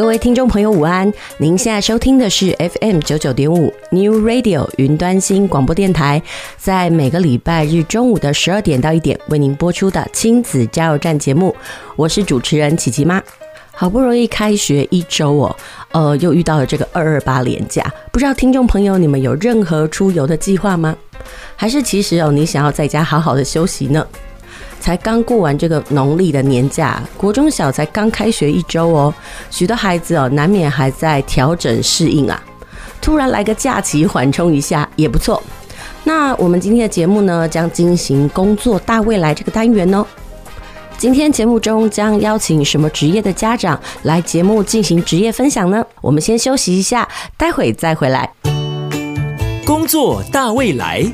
各位听众朋友，午安！您现在收听的是 FM 九九点五 New Radio 云端新广播电台，在每个礼拜日中午的十二点到一点为您播出的亲子加油站节目，我是主持人琪琪妈。好不容易开学一周哦，呃，又遇到了这个二二八连假，不知道听众朋友你们有任何出游的计划吗？还是其实哦，你想要在家好好的休息呢？才刚过完这个农历的年假，国中小才刚开学一周哦，许多孩子哦难免还在调整适应啊。突然来个假期缓冲一下也不错。那我们今天的节目呢，将进行工作大未来这个单元哦。今天节目中将邀请什么职业的家长来节目进行职业分享呢？我们先休息一下，待会再回来。工作大未来，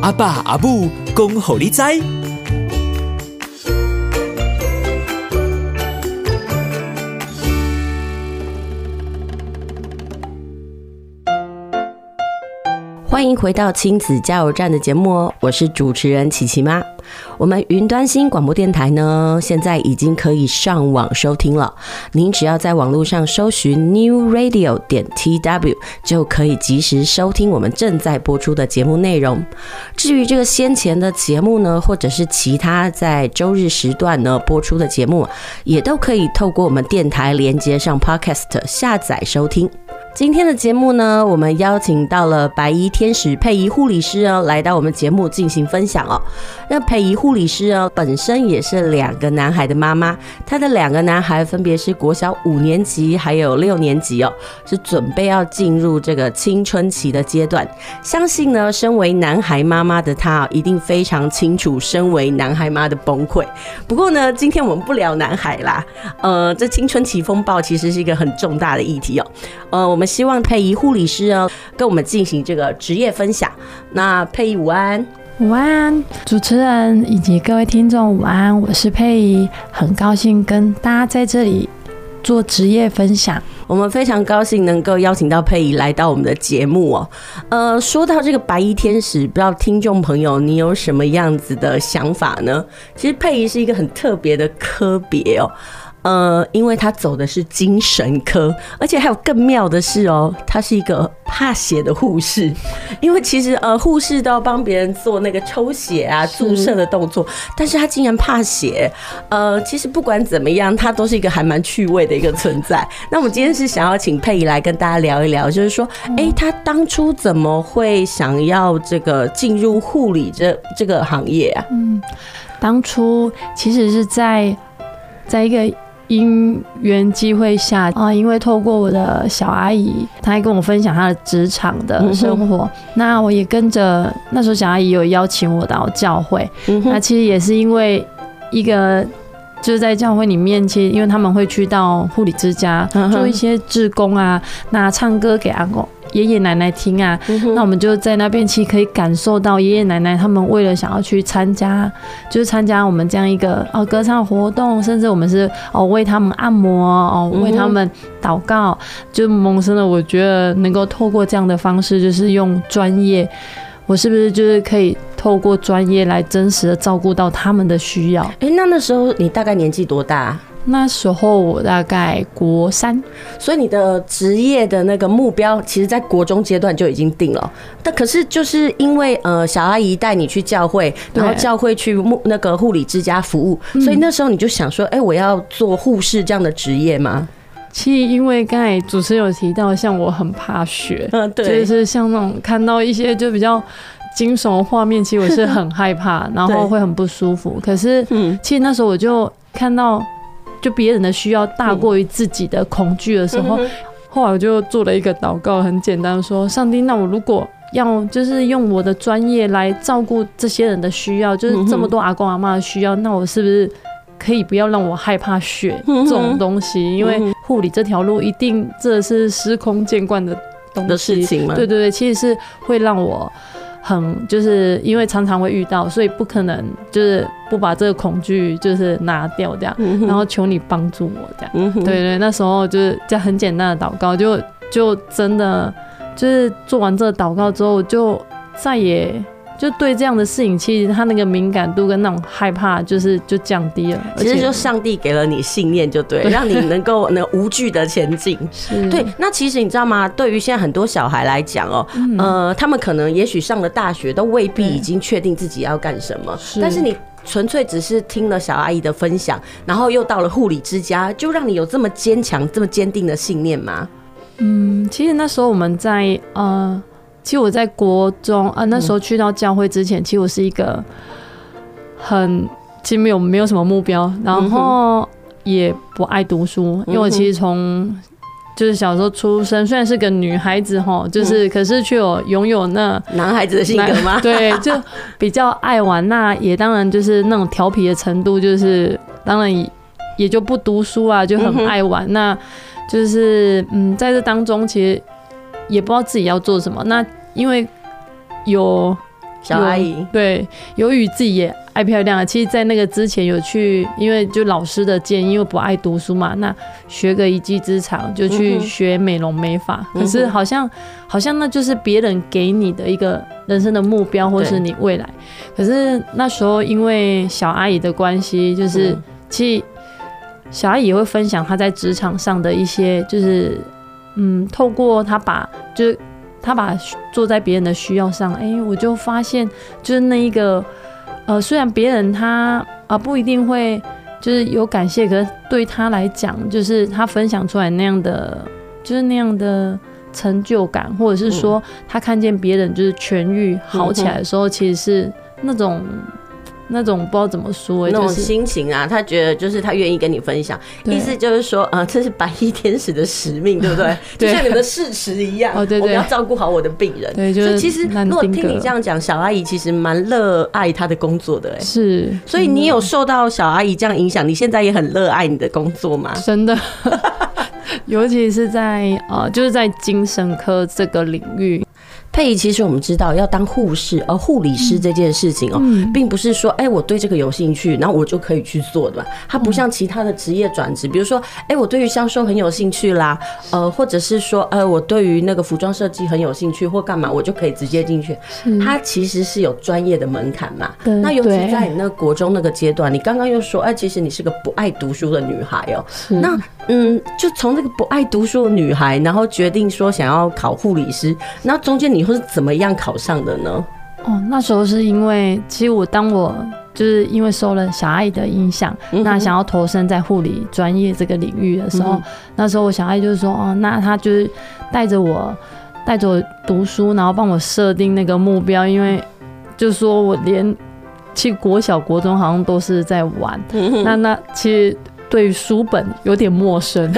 阿爸阿母恭候你知。欢迎回到亲子加油站的节目哦，我是主持人琪琪妈。我们云端新广播电台呢，现在已经可以上网收听了。您只要在网络上搜寻 New Radio 点 TW，就可以及时收听我们正在播出的节目内容。至于这个先前的节目呢，或者是其他在周日时段呢播出的节目，也都可以透过我们电台连接上 Podcast 下载收听。今天的节目呢，我们邀请到了白衣天使佩仪护理师哦，来到我们节目进行分享哦。那佩仪护理师哦，本身也是两个男孩的妈妈，她的两个男孩分别是国小五年级还有六年级哦，是准备要进入这个青春期的阶段。相信呢，身为男孩妈妈的她一定非常清楚身为男孩妈的崩溃。不过呢，今天我们不聊男孩啦，呃，这青春期风暴其实是一个很重大的议题哦，呃，我们。希望佩仪护理师哦，跟我们进行这个职业分享。那佩仪午安，午安，主持人以及各位听众午安，我是佩仪，很高兴跟大家在这里做职业分享。我们非常高兴能够邀请到佩仪来到我们的节目哦。呃，说到这个白衣天使，不知道听众朋友你有什么样子的想法呢？其实佩仪是一个很特别的科别哦。呃，因为他走的是精神科，而且还有更妙的是哦，他是一个怕血的护士。因为其实呃，护士都要帮别人做那个抽血啊、注射的动作，但是他竟然怕血。呃，其实不管怎么样，他都是一个还蛮趣味的一个存在。那我们今天是想要请佩仪来跟大家聊一聊，就是说，哎，他当初怎么会想要这个进入护理这这个行业啊？嗯，当初其实是在在一个。因缘机会下啊，因为透过我的小阿姨，她还跟我分享她的职场的生活，那我也跟着。那时候小阿姨有邀请我到教会，那其实也是因为一个就是在教会里面，其实因为他们会去到护理之家做一些志工啊，那唱歌给阿公。爷爷奶奶听啊，那我们就在那边，其实可以感受到爷爷奶奶他们为了想要去参加，就是参加我们这样一个哦歌唱活动，甚至我们是哦为他们按摩哦为他们祷告，就萌生了我觉得能够透过这样的方式，就是用专业，我是不是就是可以透过专业来真实的照顾到他们的需要？哎，那那时候你大概年纪多大？那时候我大概国三，所以你的职业的那个目标，其实在国中阶段就已经定了。但可是就是因为呃小阿姨带你去教会，然后教会去那个护理之家服务，所以那时候你就想说，哎，我要做护士这样的职业吗？其实因为刚才主持人有提到，像我很怕血，嗯，对，就是像那种看到一些就比较惊悚的画面，其实我是很害怕，然后会很不舒服。可是，嗯，其实那时候我就看到。就别人的需要大过于自己的恐惧的时候，后来我就做了一个祷告，很简单说：上帝，那我如果要就是用我的专业来照顾这些人的需要，就是这么多阿公阿妈的需要，那我是不是可以不要让我害怕血这种东西？因为护理这条路一定这是司空见惯的东西。的事情嘛。对对对，其实是会让我很就是因为常常会遇到，所以不可能就是不把这个恐惧就是拿掉这样，然后求你帮助我这样。对对对，那时候就是这样很简单的祷告，就就真的就是做完这个祷告之后，就再也。就对这样的事情，其实他那个敏感度跟那种害怕，就是就降低了。其实就上帝给了你信念，就对，让你能够 能无惧的前进。是，对。那其实你知道吗？对于现在很多小孩来讲哦，呃，他们可能也许上了大学，都未必已经确定自己要干什么。但是你纯粹只是听了小阿姨的分享，然后又到了护理之家，就让你有这么坚强、这么坚定的信念吗？嗯，其实那时候我们在呃。其实我在国中啊，那时候去到教会之前，其实我是一个很其实没有没有什么目标，然后也不爱读书，因为我其实从就是小时候出生，虽然是个女孩子哈，就是可是却有拥有那男孩子的性格 吗？对，就比较爱玩，那也当然就是那种调皮的程度，就是当然也就不读书啊，就很爱玩，那就是嗯，在这当中其实。也不知道自己要做什么。那因为有小阿姨，对，由于自己也爱漂亮。其实，在那个之前有去，因为就老师的建议，因为不爱读书嘛，那学个一技之长，就去学美容美发。嗯、可是好像好像那就是别人给你的一个人生的目标，或是你未来。可是那时候因为小阿姨的关系，就是、嗯、其实小阿姨也会分享她在职场上的一些就是。嗯，透过他把，就是他把坐在别人的需要上，哎、欸，我就发现，就是那一个，呃，虽然别人他啊、呃、不一定会就是有感谢，可是对他来讲，就是他分享出来那样的，就是那样的成就感，或者是说他看见别人就是痊愈好起来的时候，其实是那种。那种不知道怎么说，那种心情啊，他觉得就是他愿意跟你分享，意思就是说，呃，这是白衣天使的使命，对不对？就像你们的誓词一样，我们要照顾好我的病人。对，所以其实如果听你这样讲，小阿姨其实蛮热爱她的工作的，哎，是。所以你有受到小阿姨这样影响，你现在也很热爱你的工作吗？真的，尤其是在呃，就是在精神科这个领域。佩仪，其实我们知道要当护士，而护理师这件事情哦，并不是说哎，我对这个有兴趣，然后我就可以去做的吧？它不像其他的职业转职，比如说哎，我对于销售很有兴趣啦，呃，或者是说呃，我对于那个服装设计很有兴趣或干嘛，我就可以直接进去。它其实是有专业的门槛嘛。那尤其在你那个国中那个阶段，你刚刚又说哎，其实你是个不爱读书的女孩哦。那嗯，就从这个不爱读书的女孩，然后决定说想要考护理师，那中间你。或是怎么样考上的呢？哦，那时候是因为，其实我当我就是因为受了小爱的影响，嗯、那想要投身在护理专业这个领域的时候，嗯、那时候我小爱就是说，哦，那他就是带着我带着我读书，然后帮我设定那个目标，因为就是说我连去国小国中好像都是在玩，嗯、那那其实。对于书本有点陌生，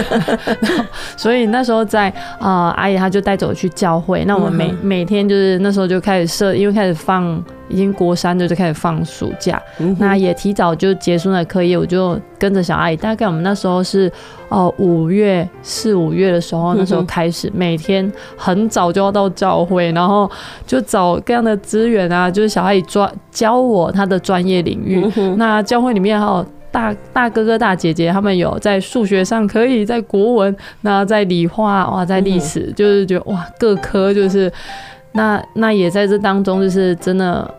所以那时候在啊、呃，阿姨她就带着我去教会。那我们每每天就是那时候就开始设，因为开始放已经国三就就开始放暑假，那也提早就结束了课业，我就跟着小阿姨。大概我们那时候是哦五月四五月的时候，那时候开始每天很早就要到教会，然后就找各样的资源啊，就是小阿姨专教我她的专业领域。那教会里面还有。大大哥哥大姐姐，他们有在数学上可以，在国文，那在理化哇，在历史，就是觉得哇，各科就是那那也在这当中，就是真的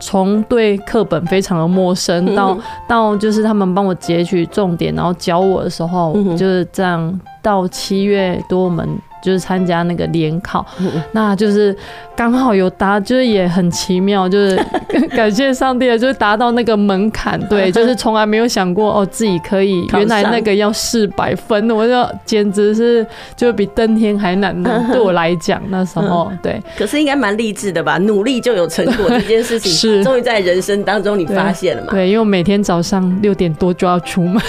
从对课本非常的陌生，到到就是他们帮我截取重点，然后教我的时候，就是这样。到七月多，我们就是参加那个联考，那就是。刚好有达，就是也很奇妙，就是 感谢上帝，就是达到那个门槛。对，就是从来没有想过哦，自己可以，原来那个要四百分，我就简直是就比登天还难的。对我来讲，那时候对。可是应该蛮励志的吧？努力就有成果这件事情，是终于在人生当中你发现了嘛？对，因为我每天早上六点多就要出门。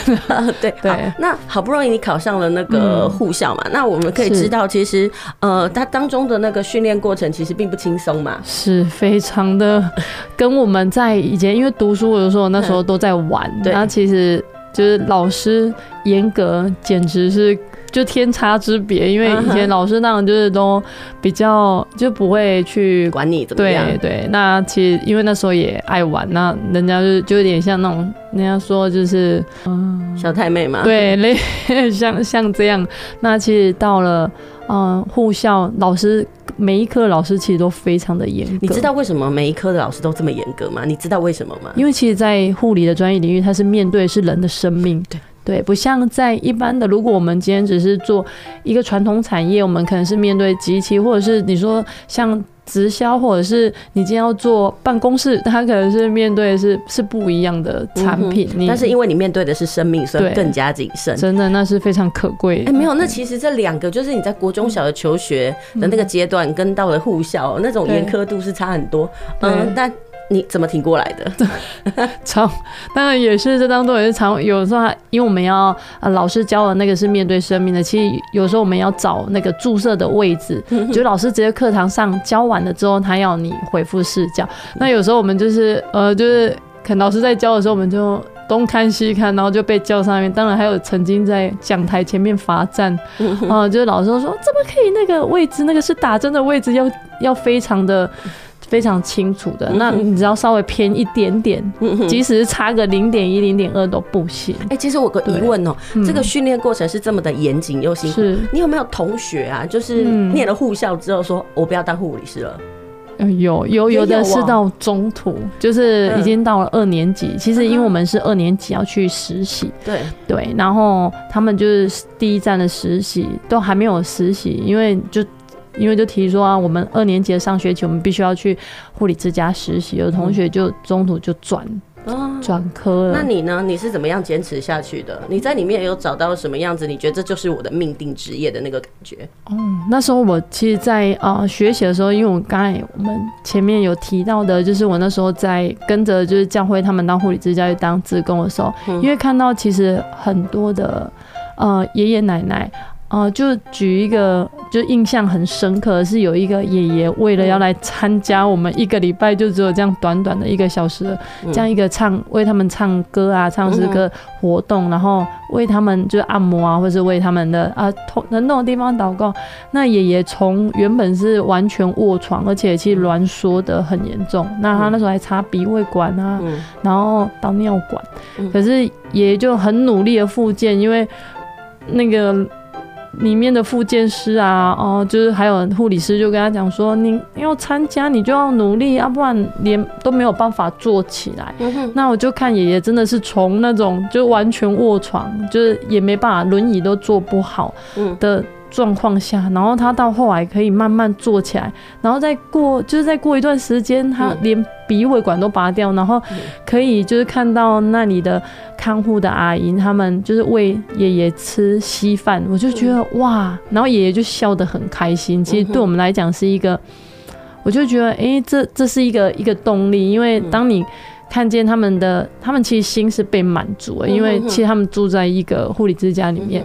对对。那好不容易你考上了那个护校嘛？那我们可以知道，其实呃，它当中的那个训练过程其实。并不轻松嘛，是非常的，跟我们在以前，因为读书，有时候那时候都在玩，然后其实就是老师严格，简直是。就天差之别，因为以前老师那种就是都比较就不会去管你怎么样。对对，那其实因为那时候也爱玩，那人家就就有点像那种人家说就是嗯小太妹嘛。对，类 像像这样。那其实到了嗯护校，老师每一科的老师其实都非常的严格。你知道为什么每一科的老师都这么严格吗？你知道为什么吗？因为其实，在护理的专业领域，它是面对是人的生命。对。对，不像在一般的，如果我们今天只是做一个传统产业，我们可能是面对机器，或者是你说像直销，或者是你今天要做办公室，他可能是面对的是是不一样的产品。嗯、但是因为你面对的是生命，所以更加谨慎。真的，那是非常可贵。哎，没有，那其实这两个就是你在国中小的求学的那个阶段，嗯、跟到了护校那种严苛度是差很多。嗯，但。你怎么挺过来的？常当然也是这当中也是常有时候，因为我们要呃老师教的那个是面对生命的，其实有时候我们要找那个注射的位置，就老师直接课堂上教完了之后，他要你回复视角。那有时候我们就是呃就是可能老师在教的时候，我们就东看西看，然后就被叫上面。当然还有曾经在讲台前面罚站啊、呃，就是老师说怎么可以那个位置那个是打针的位置，要要非常的。非常清楚的，那你只要稍微偏一点点，即使是差个零点一、零点二都不行。哎，其实我有个疑问哦，这个训练过程是这么的严谨又辛苦，你有没有同学啊？就是念了护校之后，说我不要当护理师了？有有有的是到中途，就是已经到了二年级。其实因为我们是二年级要去实习，对对，然后他们就是第一站的实习都还没有实习，因为就。因为就提说啊，我们二年级的上学期，我们必须要去护理之家实习。有同学就中途就转转科了。那你呢？你是怎么样坚持下去的？你在里面有找到什么样子？你觉得这就是我的命定职业的那个感觉？嗯，那时候我其实在，在啊学习的时候，因为我刚才我们前面有提到的，就是我那时候在跟着就是教会他们当护理之家去当志工的时候，因为看到其实很多的呃爷爷奶奶。哦、呃，就举一个，就印象很深刻的，是有一个爷爷为了要来参加我们一个礼拜就只有这样短短的一个小时的这样一个唱为他们唱歌啊、唱诗歌活动，然后为他们就是按摩啊，或是为他们的啊痛能动的地方祷告。那爷爷从原本是完全卧床，而且其实挛缩的很严重，那他那时候还插鼻胃管啊，然后导尿管，可是爷爷就很努力的复健，因为那个。里面的复健师啊，哦，就是还有护理师就跟他讲说，你要参加，你就要努力，要不然连都没有办法坐起来。嗯、那我就看爷爷真的是从那种就完全卧床，就是也没办法，轮椅都坐不好的状况下，然后他到后来可以慢慢坐起来，然后再过就是再过一段时间，他连鼻胃管都拔掉，然后可以就是看到那里的看护的阿姨，他们就是喂爷爷吃稀饭，我就觉得哇，然后爷爷就笑得很开心。其实对我们来讲是一个，我就觉得哎、欸，这这是一个一个动力，因为当你看见他们的，他们其实心是被满足了，因为其实他们住在一个护理之家里面。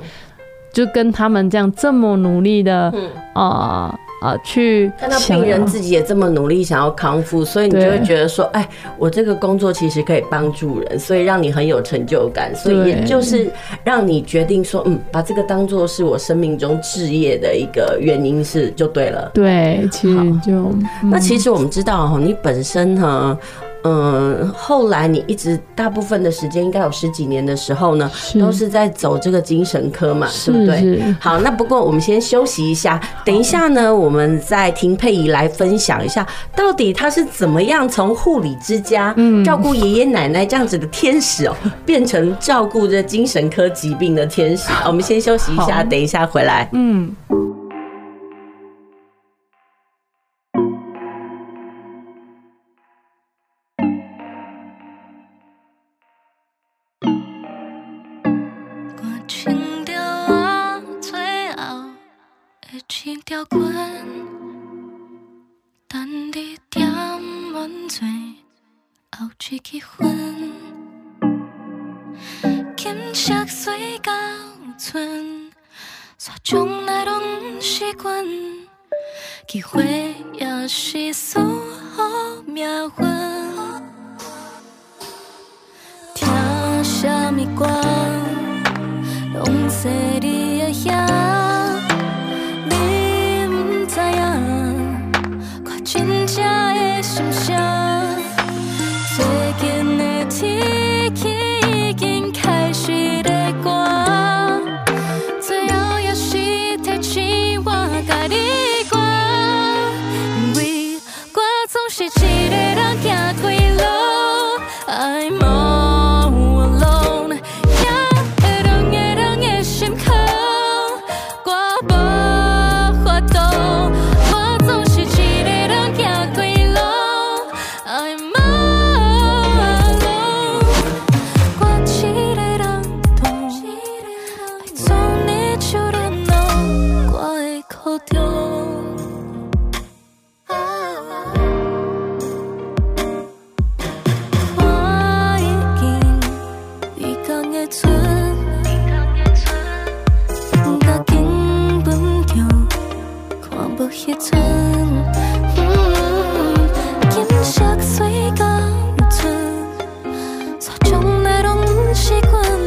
就跟他们这样这么努力的，啊、嗯、啊、去看到病人自己也这么努力想要康复，所以你就会觉得说，哎，我这个工作其实可以帮助人，所以让你很有成就感，所以也就是让你决定说，嗯，把这个当做是我生命中置业的一个原因是就对了。对，其实就、嗯、那其实我们知道哈，你本身哈。嗯，后来你一直大部分的时间，应该有十几年的时候呢，是都是在走这个精神科嘛，对不对？好，那不过我们先休息一下，等一下呢，我们再听佩仪来分享一下，到底她是怎么样从护理之家照顾爷爷奶奶这样子的天使哦，变成照顾这精神科疾病的天使。我们先休息一下，等一下回来。嗯。条棍，等你点满醉，后去结婚。金色水到村，煞种来拢是阮，机会也是输予命运。听什么歌？ 서정날 없는 시간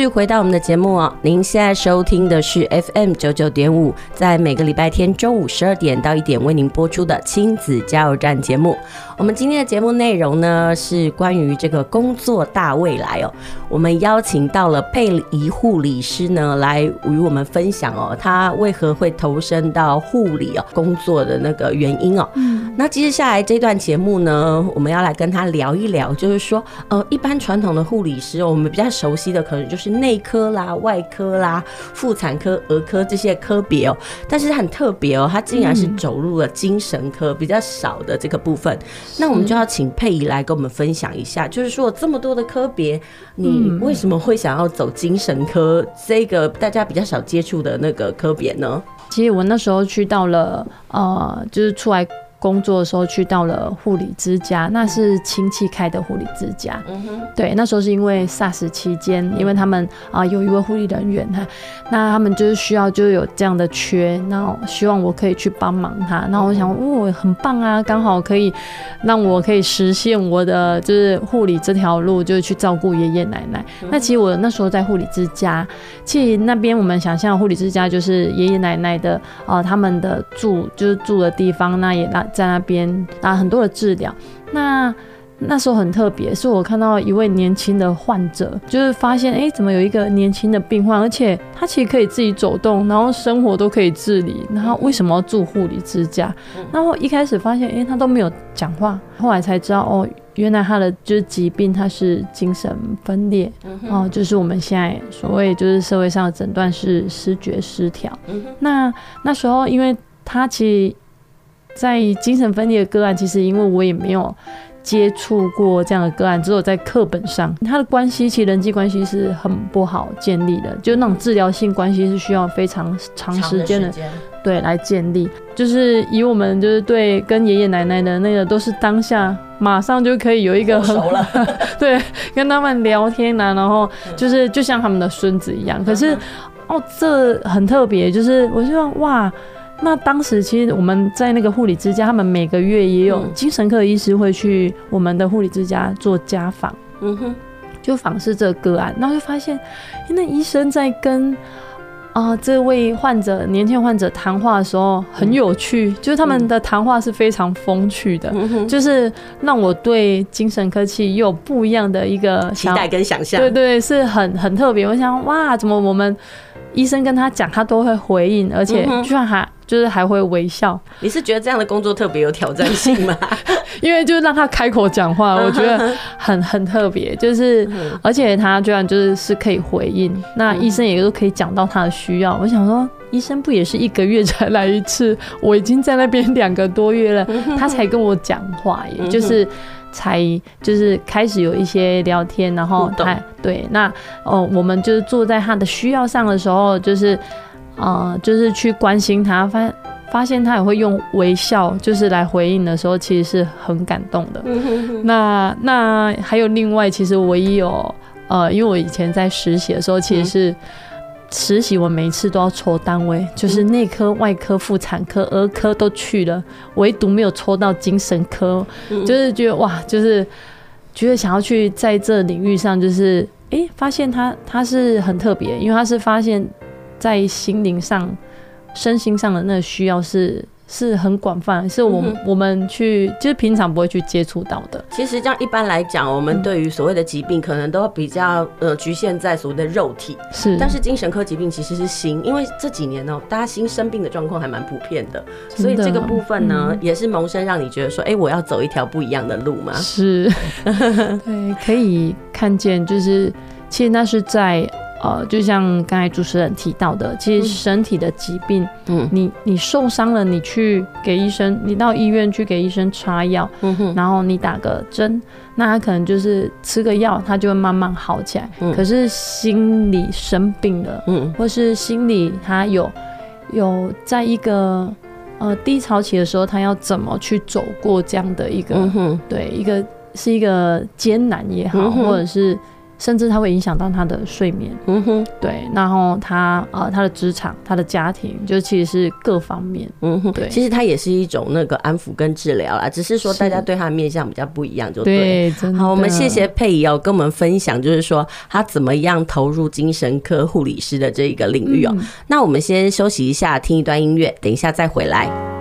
续回到我们的节目哦，您现在收听的是 FM 九九点五，在每个礼拜天中午十二点到一点为您播出的亲子加油站节目。我们今天的节目内容呢，是关于这个工作大未来哦。我们邀请到了佩仪护理师呢，来与我们分享哦，他为何会投身到护理哦工作的那个原因哦。嗯，那接下来这段节目呢，我们要来跟他聊一聊，就是说，呃，一般传统的护理师，我们比较熟悉的可能就是内科啦、外科啦、妇产科、儿科这些科别哦，但是很特别哦，他竟然是走入了精神科比较少的这个部分。那我们就要请佩仪来跟我们分享一下，就是说这么多的科别，你为什么会想要走精神科这个大家比较少接触的那个科别呢？其实我那时候去到了，呃，就是出来。工作的时候去到了护理之家，那是亲戚开的护理之家。嗯哼，对，那时候是因为 SARS 期间，因为他们啊、呃、有一位护理人员哈，那他们就是需要就有这样的缺，然后希望我可以去帮忙他。那我想，哦，很棒啊，刚好可以让我可以实现我的就是护理这条路，就是去照顾爷爷奶奶。那其实我那时候在护理之家，其实那边我们想象护理之家就是爷爷奶奶的啊、呃，他们的住就是住的地方，那也那。在那边啊，很多的治疗。那那时候很特别，是我看到一位年轻的患者，就是发现，哎、欸，怎么有一个年轻的病患，而且他其实可以自己走动，然后生活都可以自理，然后为什么要住护理之家？然后一开始发现，哎、欸，他都没有讲话，后来才知道，哦，原来他的就是疾病，他是精神分裂，哦，就是我们现在所谓就是社会上的诊断是失觉失调。那那时候，因为他其实。在精神分裂的个案，其实因为我也没有接触过这样的个案，只有在课本上，他的关系其实人际关系是很不好建立的，就那种治疗性关系是需要非常长时间的，对，来建立。就是以我们就是对跟爷爷奶奶的那个都是当下马上就可以有一个很熟了，对，跟他们聊天啊，然后就是就像他们的孙子一样。可是哦，这很特别，就是我希望哇。那当时其实我们在那个护理之家，他们每个月也有精神科的医师会去我们的护理之家做家访，嗯哼，就访视这个个案，然后就发现，那医生在跟啊、呃、这位患者年轻患者谈话的时候很有趣，就是他们的谈话是非常风趣的，就是让我对精神科系又有不一样的一个期待跟想象，对，对对，是很很特别。我想哇，怎么我们医生跟他讲，他都会回应，而且居然还。就是还会微笑，你是觉得这样的工作特别有挑战性吗？因为就是让他开口讲话，我觉得很很特别。就是而且他居然就是是可以回应，那医生也都可以讲到他的需要。我想说，医生不也是一个月才来一次？我已经在那边两个多月了，他才跟我讲话耶，就是。才就是开始有一些聊天，然后他对那哦，我们就是坐在他的需要上的时候，就是呃，就是去关心他，发发现他也会用微笑就是来回应的时候，其实是很感动的。那那还有另外，其实我也有呃，因为我以前在实习的时候，其实是。实习我每一次都要抽单位，就是内科、外科、妇产科、儿科都去了，唯独没有抽到精神科，就是觉得哇，就是觉得想要去在这领域上，就是哎、欸，发现他他是很特别，因为他是发现在心灵上、身心上的那个需要是。是很广泛，是我我们去就是平常不会去接触到的。其实这样一般来讲，我们对于所谓的疾病，可能都比较呃局限在所谓的肉体。是，但是精神科疾病其实是心，因为这几年呢、喔，大家心生病的状况还蛮普遍的，所以这个部分呢，嗯、也是萌生让你觉得说，哎、欸，我要走一条不一样的路嘛？是，对，可以看见，就是其实那是在。呃，就像刚才主持人提到的，其实身体的疾病，嗯，你你受伤了，你去给医生，你到医院去给医生擦药，嗯哼，然后你打个针，那他可能就是吃个药，他就会慢慢好起来。嗯，可是心理生病了，嗯，或是心理他有有在一个呃低潮期的时候，他要怎么去走过这样的一个，嗯，对，一个是一个艰难也好，嗯，或者是。甚至它会影响到他的睡眠，嗯哼，对，然后他呃他的职场、他的家庭，就其实是各方面，嗯哼，对，其实它也是一种那个安抚跟治疗啦，只是说大家对他的面向比较不一样，就对。对，好，我们谢谢佩仪哦，跟我们分享，就是说他怎么样投入精神科护理师的这一个领域哦。嗯、那我们先休息一下，听一段音乐，等一下再回来。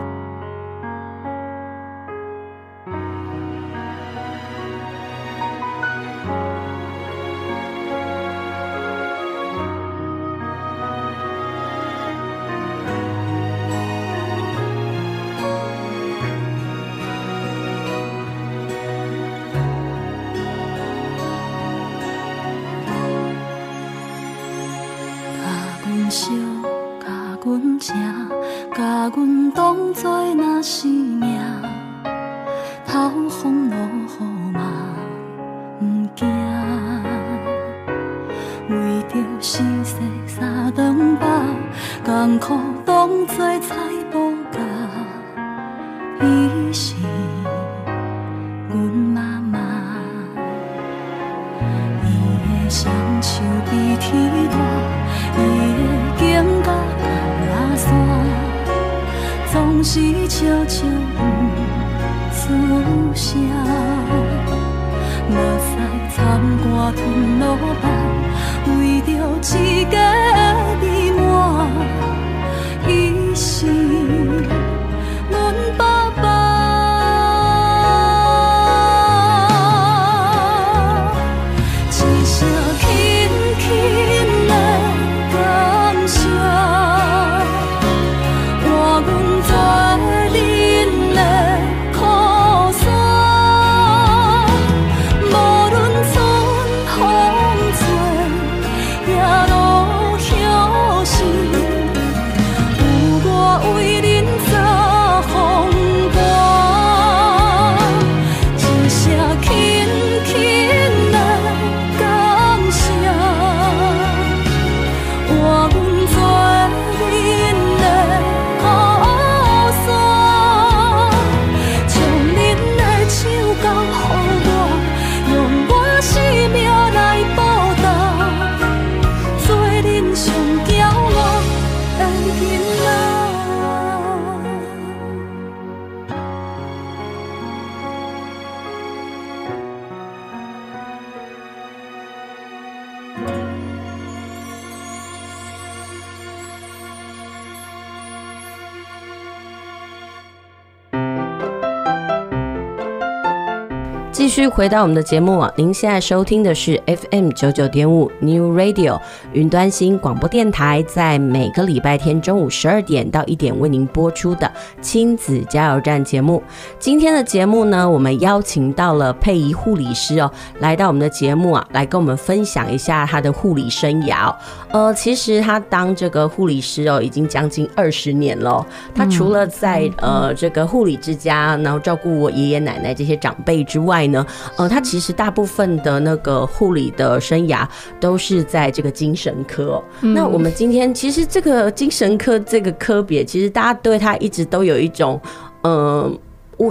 回到我们的节目啊，您现在收听的是 FM 九九点五 New Radio 云端新广播电台，在每个礼拜天中午十二点到一点为您播出的亲子加油站节目。今天的节目呢，我们邀请到了佩仪护理师哦，来到我们的节目啊，来跟我们分享一下他的护理生涯。呃，其实他当这个护理师哦，已经将近二十年了。他除了在呃这个护理之家，然后照顾我爷爷奶奶这些长辈之外，呢，呃，他其实大部分的那个护理的生涯都是在这个精神科。那我们今天其实这个精神科这个科别，其实大家对他一直都有一种，嗯、呃。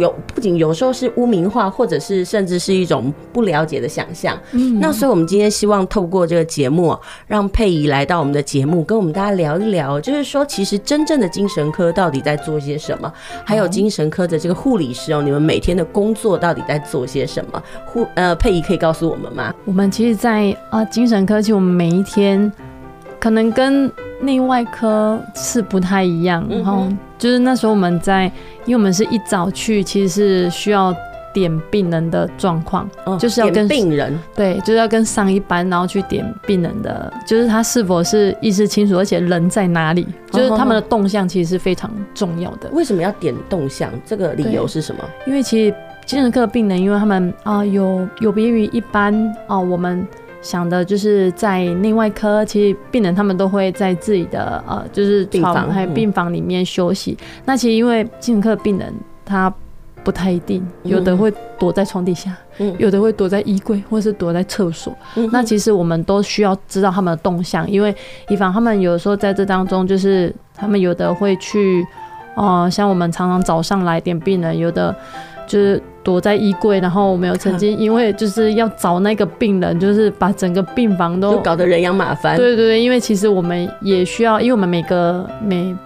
有不仅有时候是污名化，或者是甚至是一种不了解的想象。嗯，那所以我们今天希望透过这个节目，让佩仪来到我们的节目，跟我们大家聊一聊，就是说其实真正的精神科到底在做些什么，还有精神科的这个护理师哦，你们每天的工作到底在做些什么？护呃，佩仪可以告诉我们吗？我们其实在，在啊精神科，其实我们每一天可能跟内外科是不太一样，然后。就是那时候我们在，因为我们是一早去，其实是需要点病人的状况，哦，就是要跟病人，对，就是要跟上一班，然后去点病人的，就是他是否是意识清楚，而且人在哪里，就是他们的动向其实是非常重要的。为什么要点动向？这个理由是什么？因为其实精神科的病人，因为他们啊、呃、有有别于一般啊、呃、我们。想的就是在内外科，其实病人他们都会在自己的呃，就是病房还有病房里面休息。嗯、那其实因为精神科病人他不太一定，有的会躲在床底下，嗯、有的会躲在衣柜，或是躲在厕所。嗯、那其实我们都需要知道他们的动向，因为以防他们有的时候在这当中，就是他们有的会去，呃，像我们常常早上来点病人，有的。就是躲在衣柜，然后我们有曾经 因为就是要找那个病人，就是把整个病房都搞得人仰马翻。对对对，因为其实我们也需要，因为我们每个每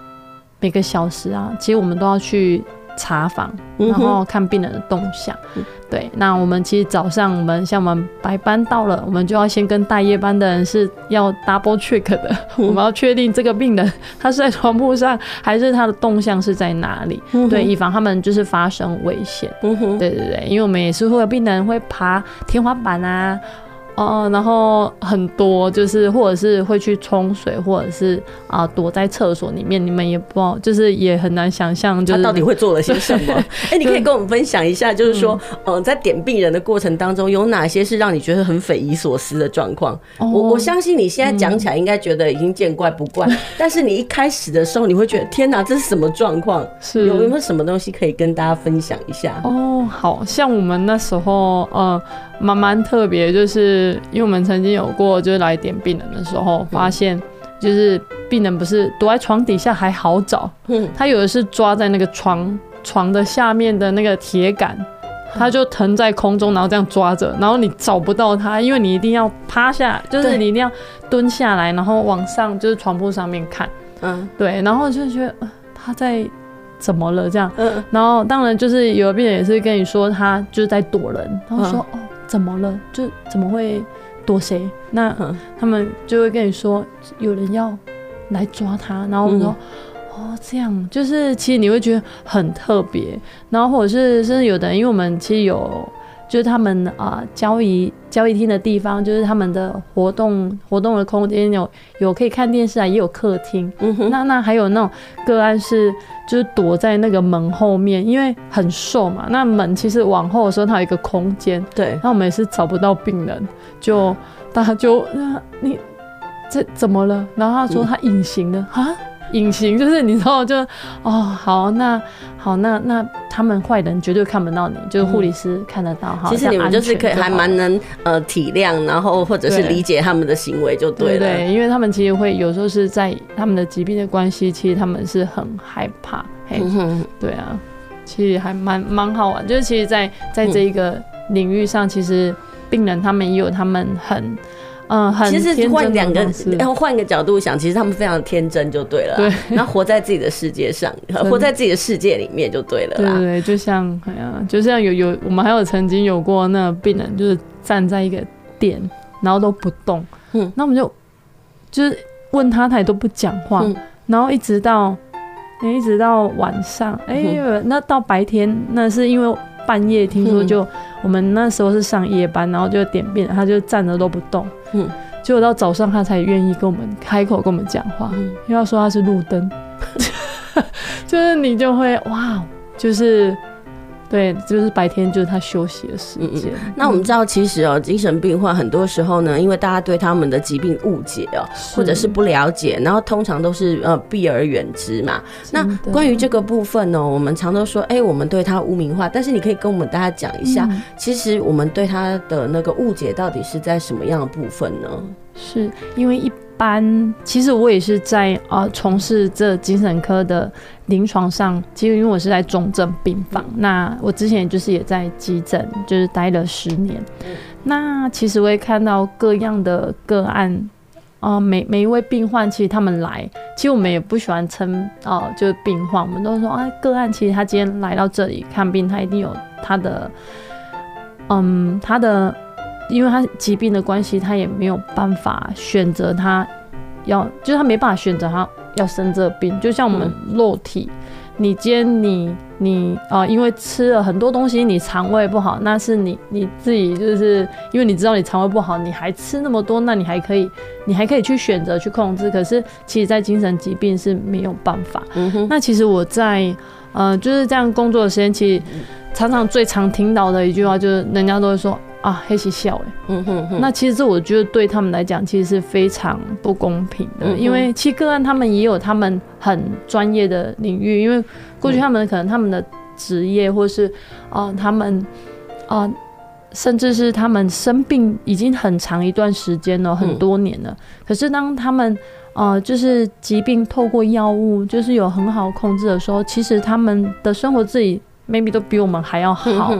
每个小时啊，其实我们都要去。查房，然后看病人的动向。嗯、对，那我们其实早上我们像我们白班到了，我们就要先跟大夜班的人是要 double check 的，嗯、我们要确定这个病人他是在床铺上，还是他的动向是在哪里？嗯、对，以防他们就是发生危险。嗯、对对对，因为我们也是会有病人会爬天花板啊。哦，然后很多就是，或者是会去冲水，或者是啊、呃、躲在厕所里面，你们也不知道，就是也很难想象，就是他到底会做了些什么。哎、欸，你可以跟我们分享一下，就是说，嗯、呃，在点病人的过程当中，有哪些是让你觉得很匪夷所思的状况？哦、我我相信你现在讲起来应该觉得已经见怪不怪，嗯、但是你一开始的时候，你会觉得天哪，这是什么状况？是有有没有什么东西可以跟大家分享一下？哦，好像我们那时候，呃。蛮蛮特别，就是因为我们曾经有过，就是来点病人的时候，发现就是病人不是躲在床底下还好找，他有的是抓在那个床床的下面的那个铁杆，他就腾在空中，然后这样抓着，然后你找不到他，因为你一定要趴下，就是你一定要蹲下来，然后往上就是床铺上面看，嗯，对，然后就觉得他在怎么了这样，嗯，然后当然就是有的病人也是跟你说他就是在躲人，然后说哦。怎么了？就怎么会躲谁？那他们就会跟你说有人要来抓他，然后我们说、嗯、哦，这样就是其实你会觉得很特别，然后或者是甚至有的人，因为我们其实有。就是他们啊、呃，交易交易厅的地方，就是他们的活动活动的空间，有有可以看电视啊，也有客厅。嗯哼，那那还有那种个案是，就是躲在那个门后面，因为很瘦嘛，那门其实往后的时候，它有一个空间。对，那我们也是找不到病人，就大家就那你这怎么了？然后他说他隐形了啊。嗯隐形 就是你知道就哦好那好那那他们坏人绝对看不到你，就是护理师看得到哈。其实你们就是可以还蛮能呃体谅，然后或者是理解他们的行为就对了。对，对，因为他们其实会有时候是在他们的疾病的关系，其实他们是很害怕。嘿，对啊，其实还蛮蛮好玩。就是其实在在这一个领域上，其实病人他们也有他们很。嗯，其实换两个，然 后换个角度想，其实他们非常天真就对了。对，然后活在自己的世界上，活在自己的世界里面就对了。对对，就像哎呀，就像有有，我们还有曾经有过那个病人，就是站在一个点，然后都不动。嗯，那我们就就是问他，他也都不讲话。嗯然后一直到，一直到晚上，哎，那到白天，那是因为。半夜听说就我们那时候是上夜班，然后就点便，他就站着都不动。嗯，结果到早上他才愿意跟我们开口跟我们讲话，因为要说他是路灯，就是你就会哇，就是对，就是白天就是他休息的时间。嗯。那我们知道，其实哦，精神病患很多时候呢，因为大家对他们的疾病误解哦，或者是不了解，然后通常都是呃避而远之嘛。那关于这个部分呢，我们常都说，哎、欸，我们对他污名化，但是你可以跟我们大家讲一下，嗯、其实我们对他的那个误解到底是在什么样的部分呢？是因为一。班其实我也是在呃从事这精神科的临床上，其实因为我是在重症病房，那我之前就是也在急诊就是待了十年，那其实我也看到各样的个案啊、呃，每每一位病患其实他们来，其实我们也不喜欢称哦、呃、就是病患，我们都说啊个案，其实他今天来到这里看病，他一定有他的嗯他的。因为他疾病的关系，他也没有办法选择他要，就是他没办法选择他要生这病。就像我们肉体，嗯、你今天你你啊、呃，因为吃了很多东西，你肠胃不好，那是你你自己就是因为你知道你肠胃不好，你还吃那么多，那你还可以你还可以去选择去控制。可是其实，在精神疾病是没有办法。那其实我在呃就是这样工作的时间，其实常常最常听到的一句话就是，人家都会说。啊，黑起笑哎，嗯哼哼，那其实这我觉得对他们来讲，其实是非常不公平的，嗯、因为其实个案他们也有他们很专业的领域，因为过去他们可能他们的职业，或是啊、呃，他们啊、呃，甚至是他们生病已经很长一段时间了，很多年了。嗯、可是当他们啊、呃，就是疾病透过药物，就是有很好控制的时候，其实他们的生活自己。Maybe 都比我们还要好，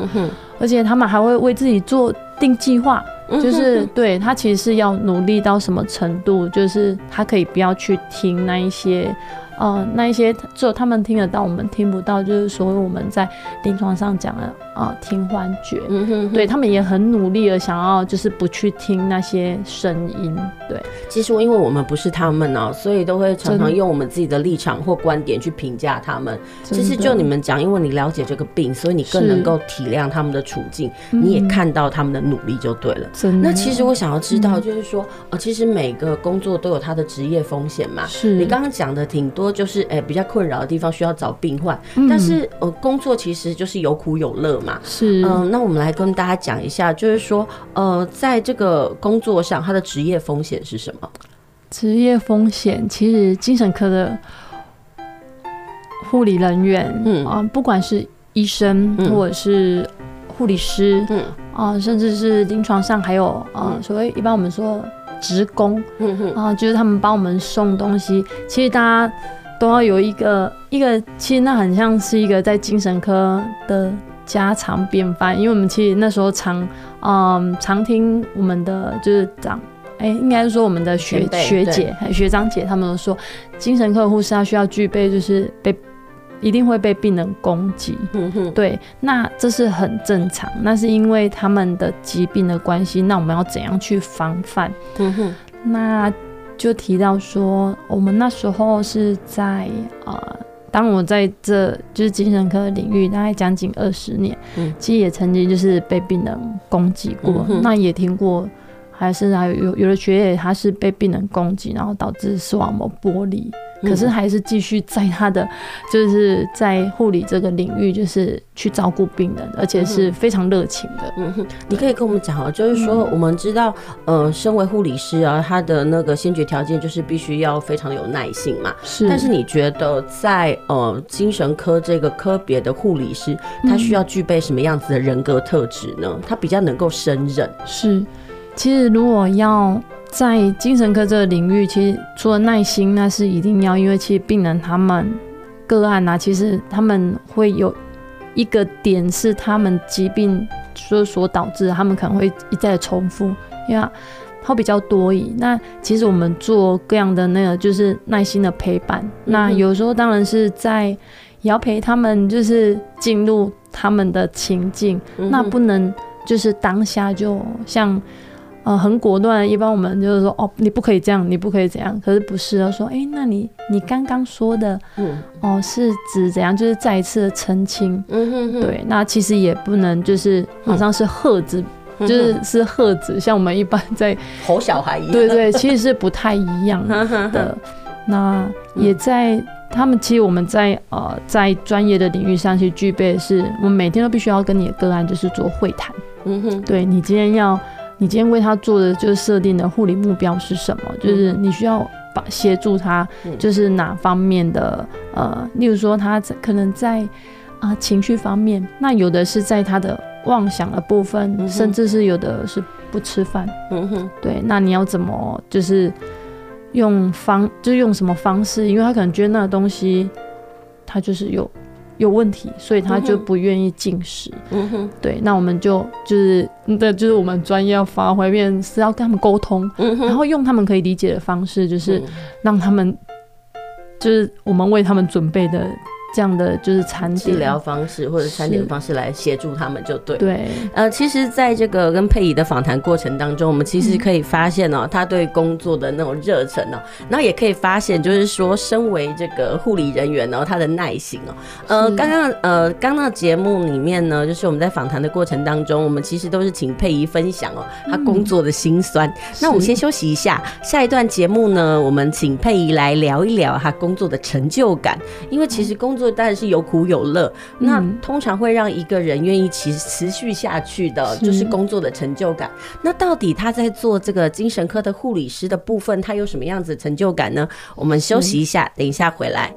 而且他们还会为自己做定计划，就是对他其实是要努力到什么程度，就是他可以不要去听那一些。呃，那一些只有他们听得到，我们听不到，就是所谓我们在临床上讲的呃听幻觉。嗯哼哼，对他们也很努力的想要就是不去听那些声音。对，其实因为我们不是他们呢、喔，所以都会常常用我们自己的立场或观点去评价他们。其实就你们讲，因为你了解这个病，所以你更能够体谅他们的处境，你也看到他们的努力就对了。那其实我想要知道，就是说，呃，其实每个工作都有他的职业风险嘛。是你刚刚讲的挺多。就是哎、欸，比较困扰的地方需要找病患，嗯、但是呃，工作其实就是有苦有乐嘛。是，嗯、呃，那我们来跟大家讲一下，就是说，呃，在这个工作上，他的职业风险是什么？职业风险其实精神科的护理人员，嗯啊、呃，不管是医生或者是护理师，嗯啊、呃，甚至是临床上还有啊、呃，所谓一般我们说职工，嗯哼啊、呃，就是他们帮我们送东西，其实大家。都要有一个一个，其实那很像是一个在精神科的家常便饭，因为我们其实那时候常嗯常听我们的就是长哎、欸，应该是说我们的学学姐学长姐他们都说，精神科护士他需要具备就是被一定会被病人攻击，嗯，对，那这是很正常，那是因为他们的疾病的关系，那我们要怎样去防范？嗯哼，那。就提到说，我们那时候是在呃，当我在这就是精神科领域大概将近二十年，嗯，其实也曾经就是被病人攻击过，嗯、那也听过，还是还有有有的学姐他是被病人攻击，然后导致视网膜剥离。可是还是继续在他的，就是在护理这个领域，就是去照顾病人，而且是非常热情的。嗯哼，你可以跟我们讲哦，就是说我们知道，呃，身为护理师啊，他的那个先决条件就是必须要非常有耐性嘛。是。但是你觉得在呃精神科这个科别的护理师，他需要具备什么样子的人格特质呢？他比较能够胜任。是。其实如果要。在精神科这个领域，其实除了耐心，那是一定要，因为其实病人他们个案啊，其实他们会有一个点是他们疾病所所导致，他们可能会一再重复，因为它比较多疑。那其实我们做各样的那个就是耐心的陪伴，嗯、那有时候当然是在也要陪他们，就是进入他们的情境，嗯、那不能就是当下就像。呃，很果断。一般我们就是说，哦，你不可以这样，你不可以怎样。可是不是啊，说，哎、欸，那你你刚刚说的，嗯，哦，是指怎样？就是再一次的澄清。嗯哼哼。对，那其实也不能就是好像是喝止，嗯、就是是喝止，像我们一般在 吼小孩一样。对，对对，其实是不太一样的。那也在他们其实我们在呃在专业的领域上，其实具备的是我们每天都必须要跟你的个案就是做会谈。嗯哼，对你今天要，你今天为他做的就是设定的护理目标是什么？就是你需要把协助他，就是哪方面的呃，例如说他可能在啊、呃、情绪方面，那有的是在他的妄想的部分，甚至是有的是不吃饭。嗯哼，对，那你要怎么就是？用方就是用什么方式？因为他可能觉得那个东西，他就是有有问题，所以他就不愿意进食。嗯哼，对，那我们就就是对，就是我们专业要发挥，面是要跟他们沟通，嗯，然后用他们可以理解的方式，就是让他们，就是我们为他们准备的。这样的就是治疗方式或者餐点方式来协助他们就对。对，呃，其实在这个跟佩仪的访谈过程当中，我们其实可以发现哦，他对工作的那种热忱哦，然后也可以发现，就是说，身为这个护理人员呢，他的耐心哦。呃，刚刚呃，刚刚节目里面呢，就是我们在访谈的过程当中，我们其实都是请佩仪分享哦，他工作的辛酸。那我们先休息一下，下一段节目呢，我们请佩仪来聊一聊他工作的成就感，因为其实工作。当然是有苦有乐，那通常会让一个人愿意持持续下去的，就是工作的成就感。那到底他在做这个精神科的护理师的部分，他有什么样子的成就感呢？我们休息一下，等一下回来。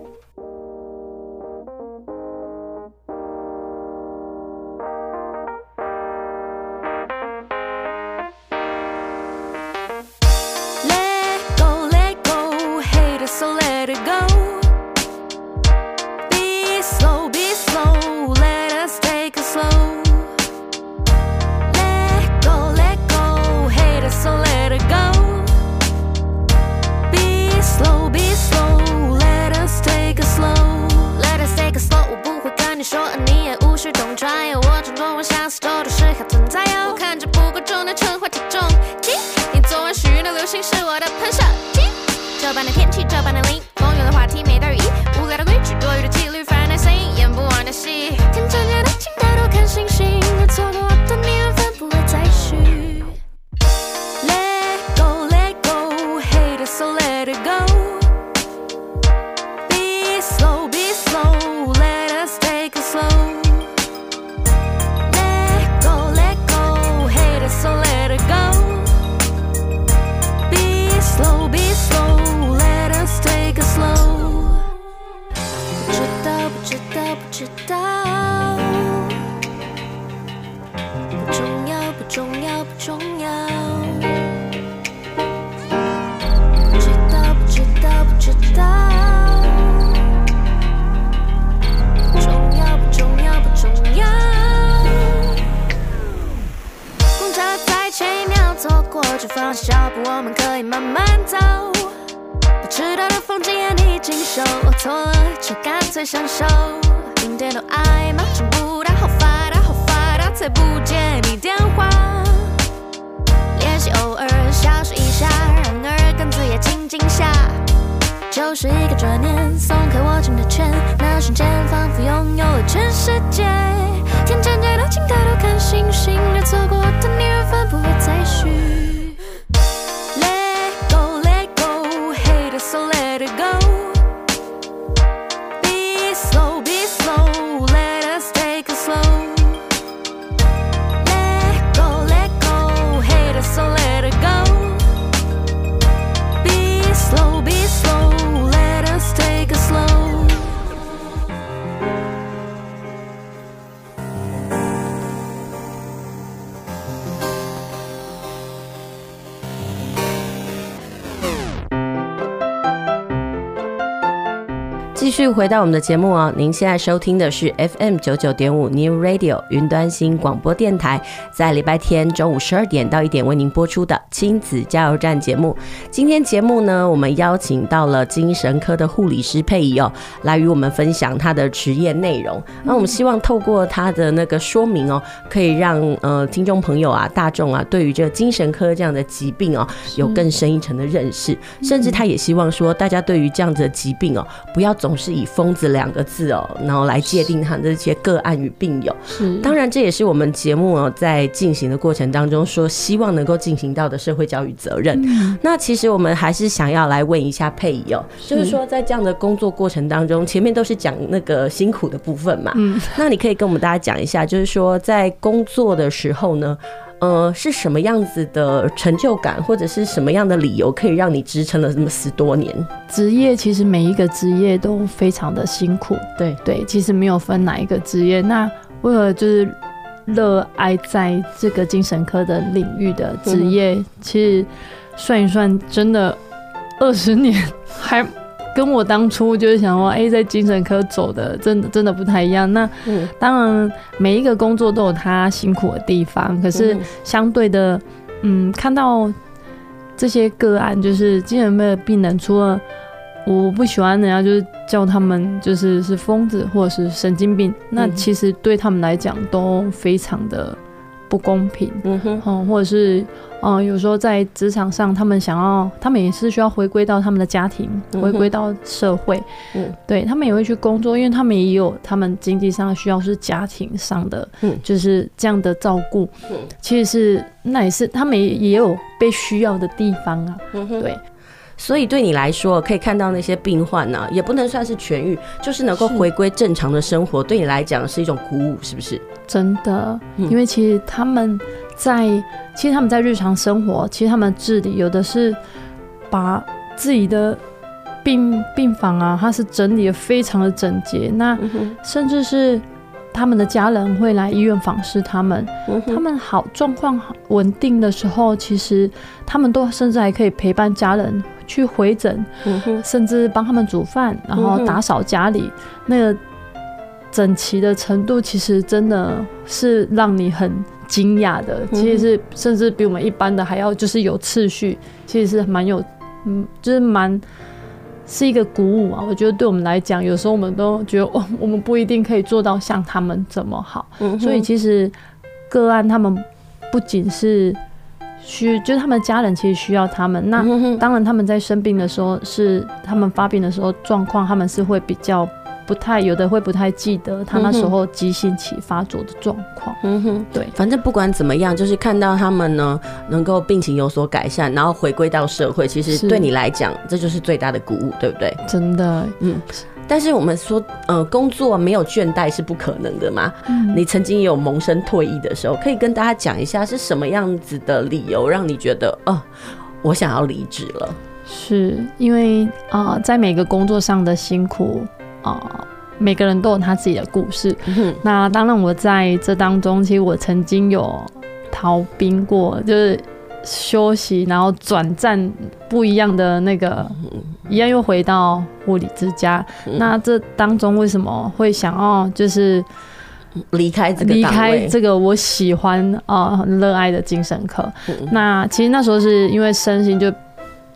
回到我们的节目哦，您现在收听的是 FM 九九点五 New Radio 云端新广播电台，在礼拜天中午十二点到一点为您播出的亲子加油站节目。今天节目呢，我们邀请到了精神科的护理师佩仪哦，来与我们分享她的职业内容。那我们希望透过她的那个说明哦，可以让呃听众朋友啊、大众啊，对于这个精神科这样的疾病哦，有更深一层的认识。甚至她也希望说，大家对于这样子的疾病哦，不要总总是以“疯子”两个字哦，然后来界定他这些个案与病友。是，当然这也是我们节目哦在进行的过程当中说希望能够进行到的社会教育责任。嗯、那其实我们还是想要来问一下佩仪哦，就是说在这样的工作过程当中，前面都是讲那个辛苦的部分嘛。嗯，那你可以跟我们大家讲一下，就是说在工作的时候呢。呃，是什么样子的成就感，或者是什么样的理由，可以让你支撑了这么十多年？职业其实每一个职业都非常的辛苦，对对，其实没有分哪一个职业。那为了就是热爱在这个精神科的领域的职业，嗯、其实算一算，真的二十年还。跟我当初就是想说，哎、欸，在精神科走的，真的真的不太一样。那当然，每一个工作都有他辛苦的地方，可是相对的，嗯，看到这些个案，就是精神科的病人，除了我不喜欢人家就是叫他们就是是疯子或者是神经病，那其实对他们来讲都非常的。不公平，嗯哼，或者是，嗯，有时候在职场上，他们想要，他们也是需要回归到他们的家庭，回归到社会，嗯，对他们也会去工作，因为他们也有他们经济上的需要，是家庭上的，嗯，就是这样的照顾，嗯，其实是那也是他们也有被需要的地方啊，嗯，对。所以对你来说，可以看到那些病患呢、啊，也不能算是痊愈，就是能够回归正常的生活，对你来讲是一种鼓舞，是不是？真的，因为其实他们在，其实他们在日常生活，其实他们治理有的是把自己的病病房啊，他是整理的非常的整洁，那甚至是。他们的家人会来医院访视他们，他们好状况稳定的时候，其实他们都甚至还可以陪伴家人去回诊，甚至帮他们煮饭，然后打扫家里，那个整齐的程度，其实真的是让你很惊讶的。其实是甚至比我们一般的还要就是有次序，其实是蛮有，嗯，就是蛮。是一个鼓舞啊！我觉得对我们来讲，有时候我们都觉得，哦，我们不一定可以做到像他们这么好。嗯，所以其实个案他们不仅是需，就是他们家人其实需要他们。那当然，他们在生病的时候，是他们发病的时候状况，他们是会比较。不太有的会不太记得他那时候急性期发作的状况。嗯哼，对，反正不管怎么样，就是看到他们呢能够病情有所改善，然后回归到社会，其实对你来讲这就是最大的鼓舞，对不对？真的，嗯。但是我们说，呃，工作没有倦怠是不可能的嘛。嗯。你曾经也有萌生退役的时候，可以跟大家讲一下是什么样子的理由让你觉得，哦、呃，我想要离职了？是因为啊、呃，在每个工作上的辛苦。啊、呃，每个人都有他自己的故事。嗯、那当然，我在这当中，其实我曾经有逃兵过，就是休息，然后转战不一样的那个，嗯、一样又回到护理之家。嗯、那这当中为什么会想要就是离开这个离开这个我喜欢啊很热爱的精神科？嗯、那其实那时候是因为身心就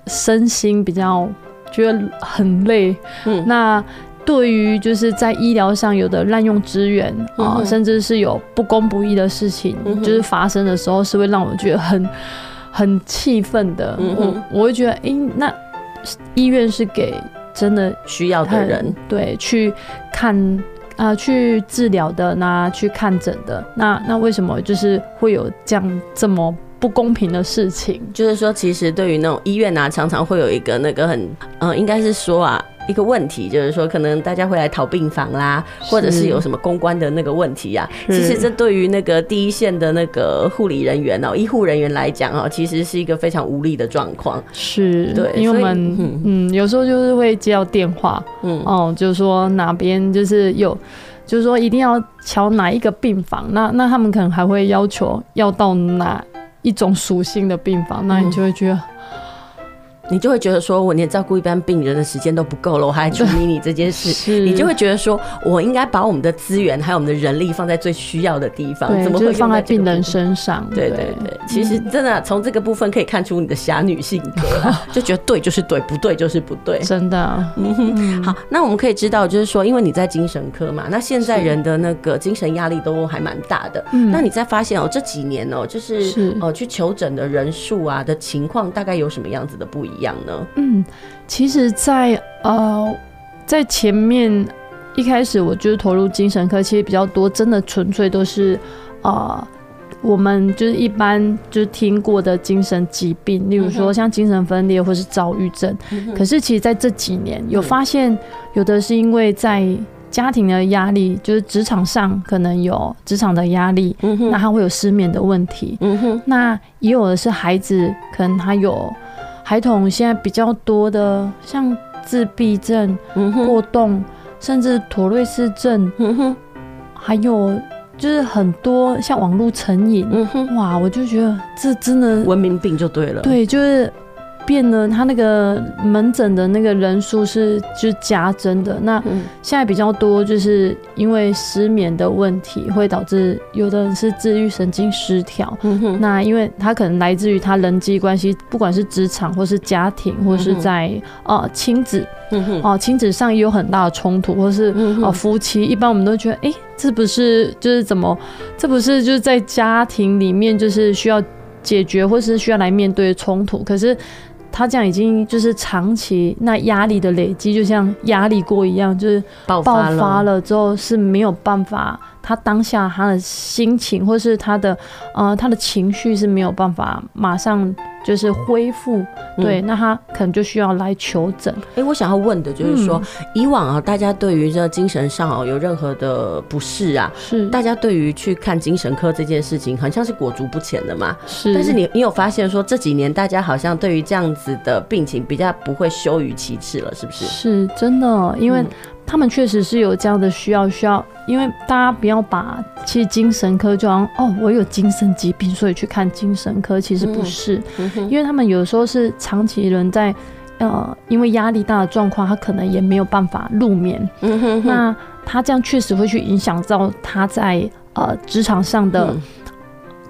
身心比较觉得很累。嗯，那。对于就是在医疗上有的滥用资源啊，嗯、甚至是有不公不义的事情，嗯、就是发生的时候，是会让我觉得很很气愤的。嗯、我我会觉得，哎、欸，那医院是给真的需要的人对去看啊、呃，去治疗的，那去看诊的，那那为什么就是会有这样这么不公平的事情？就是说，其实对于那种医院啊，常常会有一个那个很嗯、呃，应该是说啊。一个问题就是说，可能大家会来讨病房啦，或者是有什么公关的那个问题啊。其实这对于那个第一线的那个护理人员哦、喔，医护人员来讲哦，其实是一个非常无力的状况。是，对，因为我们嗯，嗯，有时候就是会接到电话，嗯，哦，就是说哪边就是有，就是说一定要瞧哪一个病房，那那他们可能还会要求要到哪一种属性的病房，那你就会觉得。你就会觉得说，我连照顾一般病人的时间都不够了，我还处理你这件事，你就会觉得说，我应该把我们的资源还有我们的人力放在最需要的地方，怎么会放在病人身上？对对。对，其实真的从这个部分可以看出你的侠女性格，就觉得对就是对，不对就是不对，真的。嗯，好，那我们可以知道，就是说，因为你在精神科嘛，那现在人的那个精神压力都还蛮大的。那你在发现哦，这几年哦，就是哦去求诊的人数啊的情况，大概有什么样子的不一样？样呢？嗯，其实在，在呃，在前面一开始，我就是投入精神科，其实比较多，真的纯粹都是啊。呃我们就是一般就是听过的精神疾病，例如说像精神分裂或是躁郁症。可是其实在这几年有发现，有的是因为在家庭的压力，就是职场上可能有职场的压力，那他会有失眠的问题。那也有的是孩子，可能他有孩童现在比较多的，像自闭症、过动，甚至妥瑞氏症，还有。就是很多像网络成瘾，嗯，哇，我就觉得这真的文明病就对了。对，就是变呢，他那个门诊的那个人数是就是加增的。那现在比较多，就是因为失眠的问题，会导致有的人是自律神经失调。嗯，那因为他可能来自于他人际关系，不管是职场或是家庭，或是在呃亲子。哦，亲子上也有很大的冲突，或是哦夫妻，一般我们都觉得，哎、欸，这不是就是怎么，这不是就是在家庭里面就是需要解决，或是需要来面对冲突。可是他这样已经就是长期那压力的累积，就像压力锅一样，就是爆发了之后是没有办法。他当下他的心情，或是他的呃他的情绪是没有办法马上就是恢复，对，嗯、那他可能就需要来求诊。哎、欸，我想要问的就是说，嗯、以往啊，大家对于这精神上哦有任何的不适啊，是大家对于去看精神科这件事情，好像是裹足不前的嘛。是，但是你你有发现说这几年大家好像对于这样子的病情比较不会羞于启齿了，是不是？是真的，因为。他们确实是有这样的需要，需要，因为大家不要把其实精神科就好像哦，我有精神疾病，所以去看精神科，其实不是，因为他们有时候是长期人在呃，因为压力大的状况，他可能也没有办法入眠，那他这样确实会去影响到他在呃职场上的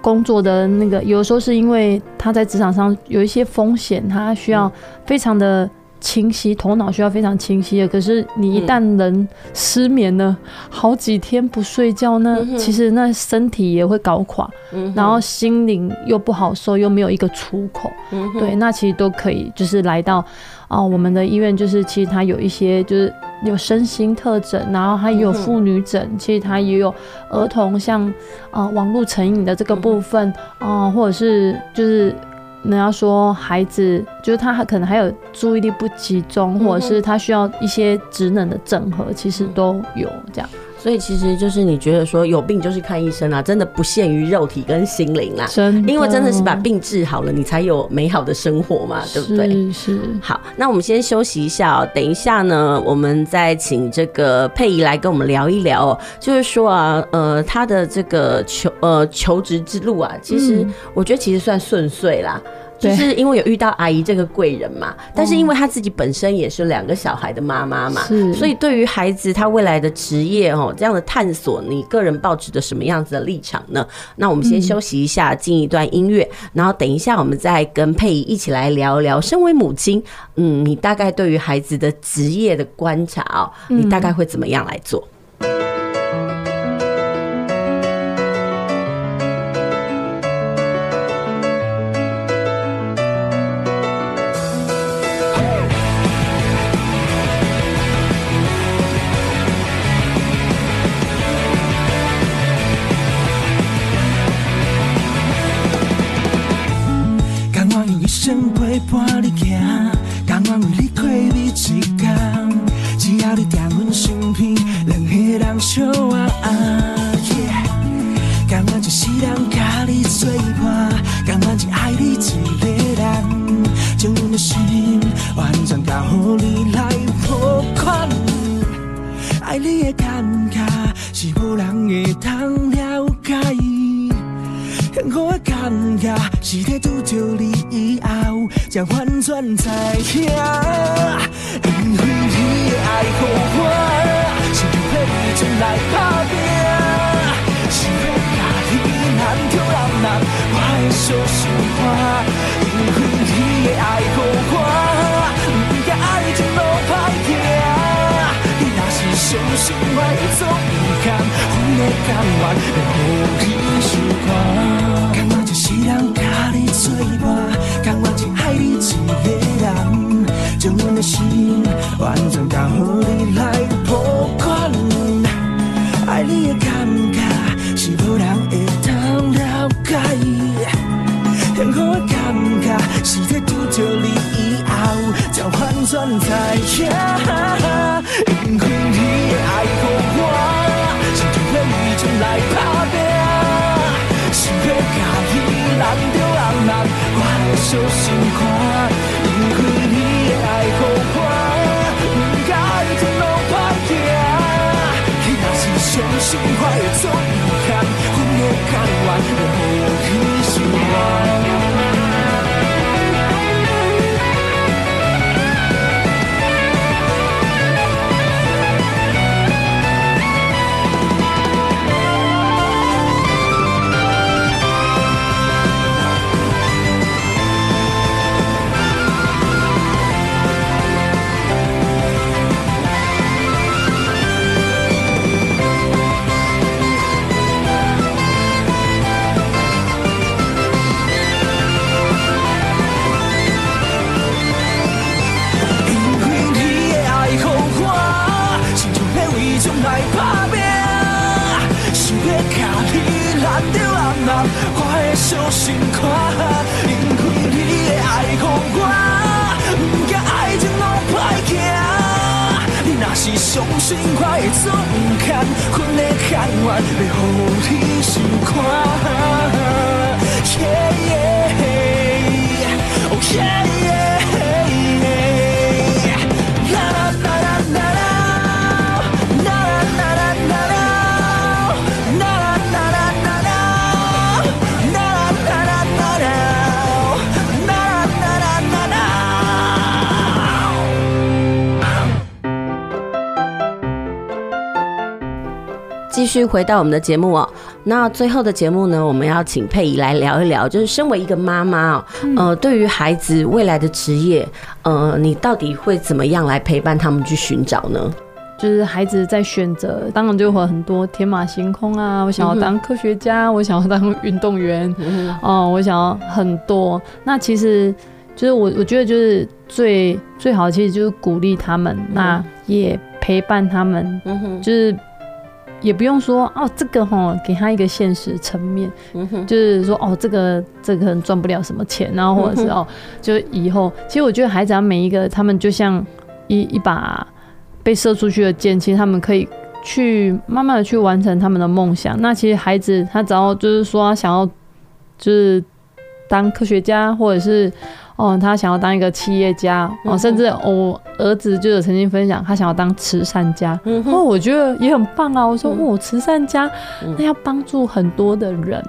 工作的那个，有时候是因为他在职场上有一些风险，他需要非常的。清晰，头脑需要非常清晰的。可是你一旦人失眠了，好几天不睡觉，那其实那身体也会搞垮，然后心灵又不好受，又没有一个出口。对，那其实都可以，就是来到啊，我们的医院，就是其实它有一些，就是有身心特诊，然后它也有妇女诊，其实它也有儿童，像啊网络成瘾的这个部分啊，或者是就是。人家说孩子就是他可能还有注意力不集中，或者是他需要一些职能的整合，其实都有这样。所以其实就是你觉得说有病就是看医生啊，真的不限于肉体跟心灵啦。真的，因为真的是把病治好了，你才有美好的生活嘛，对不对？是是。好，那我们先休息一下哦，等一下呢，我们再请这个佩仪来跟我们聊一聊哦。就是说啊，呃，他的这个求呃求职之路啊，其实我觉得其实算顺遂啦。就是因为有遇到阿姨这个贵人嘛，但是因为她自己本身也是两个小孩的妈妈嘛，所以对于孩子他未来的职业哦，这样的探索，你个人抱持的什么样子的立场呢？那我们先休息一下，进一段音乐，然后等一下我们再跟佩仪一起来聊一聊，身为母亲，嗯，你大概对于孩子的职业的观察哦，你大概会怎么样来做？完无隙想看，感觉就是人甲你作伴。感觉是爱你一个人，将阮的心完全交互你来保管。爱你的感觉是无人会通了解，幸福的感觉是在拄着你以后才有反转才晓。就心宽我的小心看，因为你的爱予我，不怕爱情拢歹行。你若是相信我的勇敢，阮的甘愿要予天收看。继续回到我们的节目哦，那最后的节目呢，我们要请佩仪来聊一聊，就是身为一个妈妈哦，呃，对于孩子未来的职业，呃，你到底会怎么样来陪伴他们去寻找呢？就是孩子在选择，当然就会很多天马行空啊，我想要当科学家，嗯、我想要当运动员，哦、我想要很多。那其实就是我，我觉得就是最最好，其实就是鼓励他们，那也陪伴他们，嗯、就是。也不用说哦，这个哈，给他一个现实层面，嗯、就是说哦，这个这个可能赚不了什么钱，然后或者是哦，就以后，其实我觉得孩子他每一个，他们就像一一把被射出去的箭，其实他们可以去慢慢的去完成他们的梦想。那其实孩子他只要就是说他想要就是当科学家，或者是。哦，他想要当一个企业家哦，甚至我儿子就有曾经分享，他想要当慈善家。哦，我觉得也很棒啊。我说，哦，慈善家，那要帮助很多的人。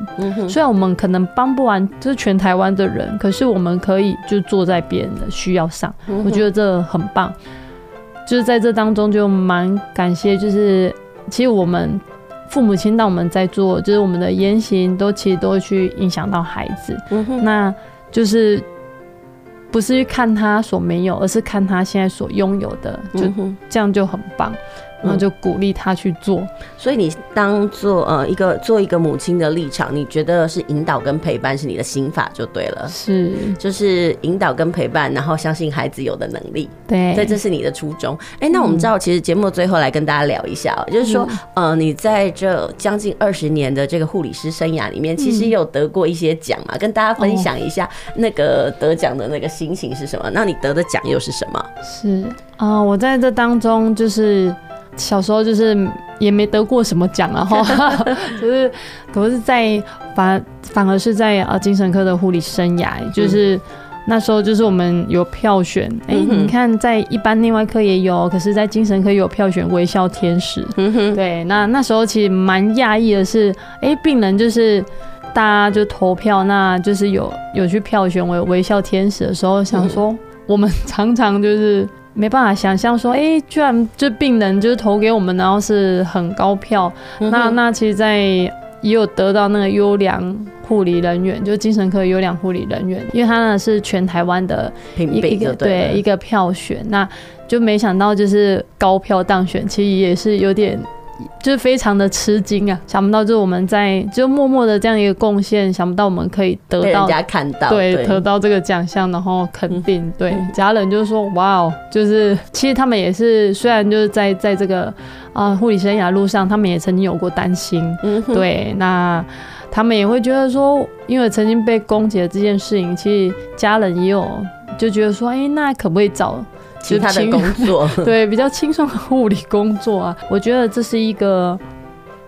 虽然我们可能帮不完，就是全台湾的人，可是我们可以就坐在别人的需要上。我觉得这很棒。就是在这当中，就蛮感谢，就是其实我们父母亲，当我们在做，就是我们的言行都其实都会去影响到孩子。那就是。不是去看他所没有，而是看他现在所拥有的，就这样就很棒。然后就鼓励他去做，嗯，所以你当做呃一个做一个母亲的立场，你觉得是引导跟陪伴是你的心法就对了，是就是引导跟陪伴，然后相信孩子有的能力，对，所以这是你的初衷。哎，那我们知道，其实节目最后来跟大家聊一下，嗯、就是说呃你在这将近二十年的这个护理师生涯里面，其实有得过一些奖嘛，跟大家分享一下那个得奖的那个心情是什么？那你得的奖又是什么？是啊、呃，我在这当中就是。小时候就是也没得过什么奖啊，哈，就是可是在反反而是在啊精神科的护理生涯，就是那时候就是我们有票选，哎、欸，你看在一般内外科也有，可是在精神科有票选微笑天使，对，那那时候其实蛮讶异的是，哎、欸，病人就是大家就投票，那就是有有去票选为微笑天使的时候，想说我们常常就是。没办法想象说，哎、欸，居然这病人就是投给我们，然后是很高票。嗯、那那其实，在也有得到那个优良护理人员，就是精神科优良护理人员，因为他呢是全台湾的一个对。一个票选，那就没想到就是高票当选，其实也是有点就是非常的吃惊啊！想不到就是我们在就默默的这样一个贡献，想不到我们可以得到人家看到，对，对得到这个奖项，然后肯定。嗯、对，家人就是说，哇哦，就是其实他们也是，虽然就是在在这个啊护理生涯路上，他们也曾经有过担心。嗯，对，那他们也会觉得说，因为曾经被攻击的这件事情，其实家人也有就觉得说，哎、欸，那可不可以找？其他的工作，对，比较轻松的护理工作啊，我觉得这是一个，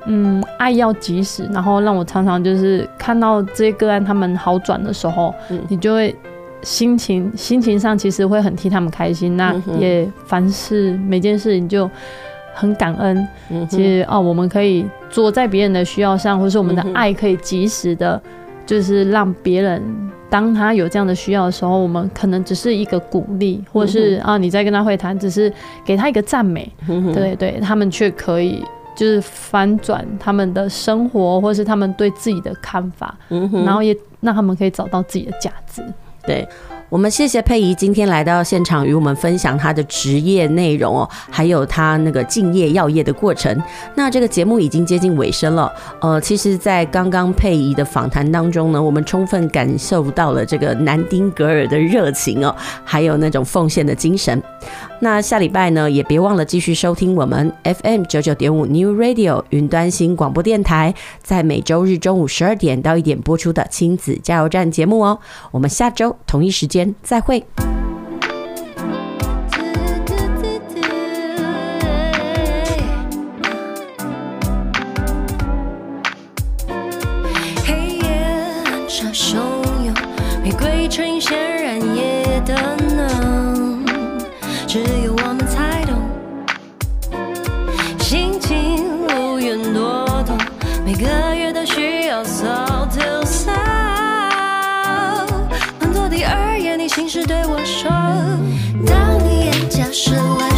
嗯，爱要及时，然后让我常常就是看到这些个案他们好转的时候，嗯、你就会心情心情上其实会很替他们开心，那也凡事每件事情就很感恩，嗯、其实哦，我们可以做在别人的需要上，或是我们的爱可以及时的，就是让别人。当他有这样的需要的时候，我们可能只是一个鼓励，或者是啊，你在跟他会谈，只是给他一个赞美，对对，他们却可以就是翻转他们的生活，或是他们对自己的看法，然后也让他们可以找到自己的价值，对。我们谢谢佩仪今天来到现场与我们分享她的职业内容哦，还有她那个敬业药业的过程。那这个节目已经接近尾声了，呃，其实，在刚刚佩仪的访谈当中呢，我们充分感受到了这个南丁格尔的热情哦，还有那种奉献的精神。那下礼拜呢，也别忘了继续收听我们 FM 九九点五 New Radio 云端新广播电台，在每周日中午十二点到一点播出的亲子加油站节目哦。我们下周同一时间再会。只有我们才懂。心情无缘多痛，每个月都需要扫掉扫。心事对我说，当你眼角湿了。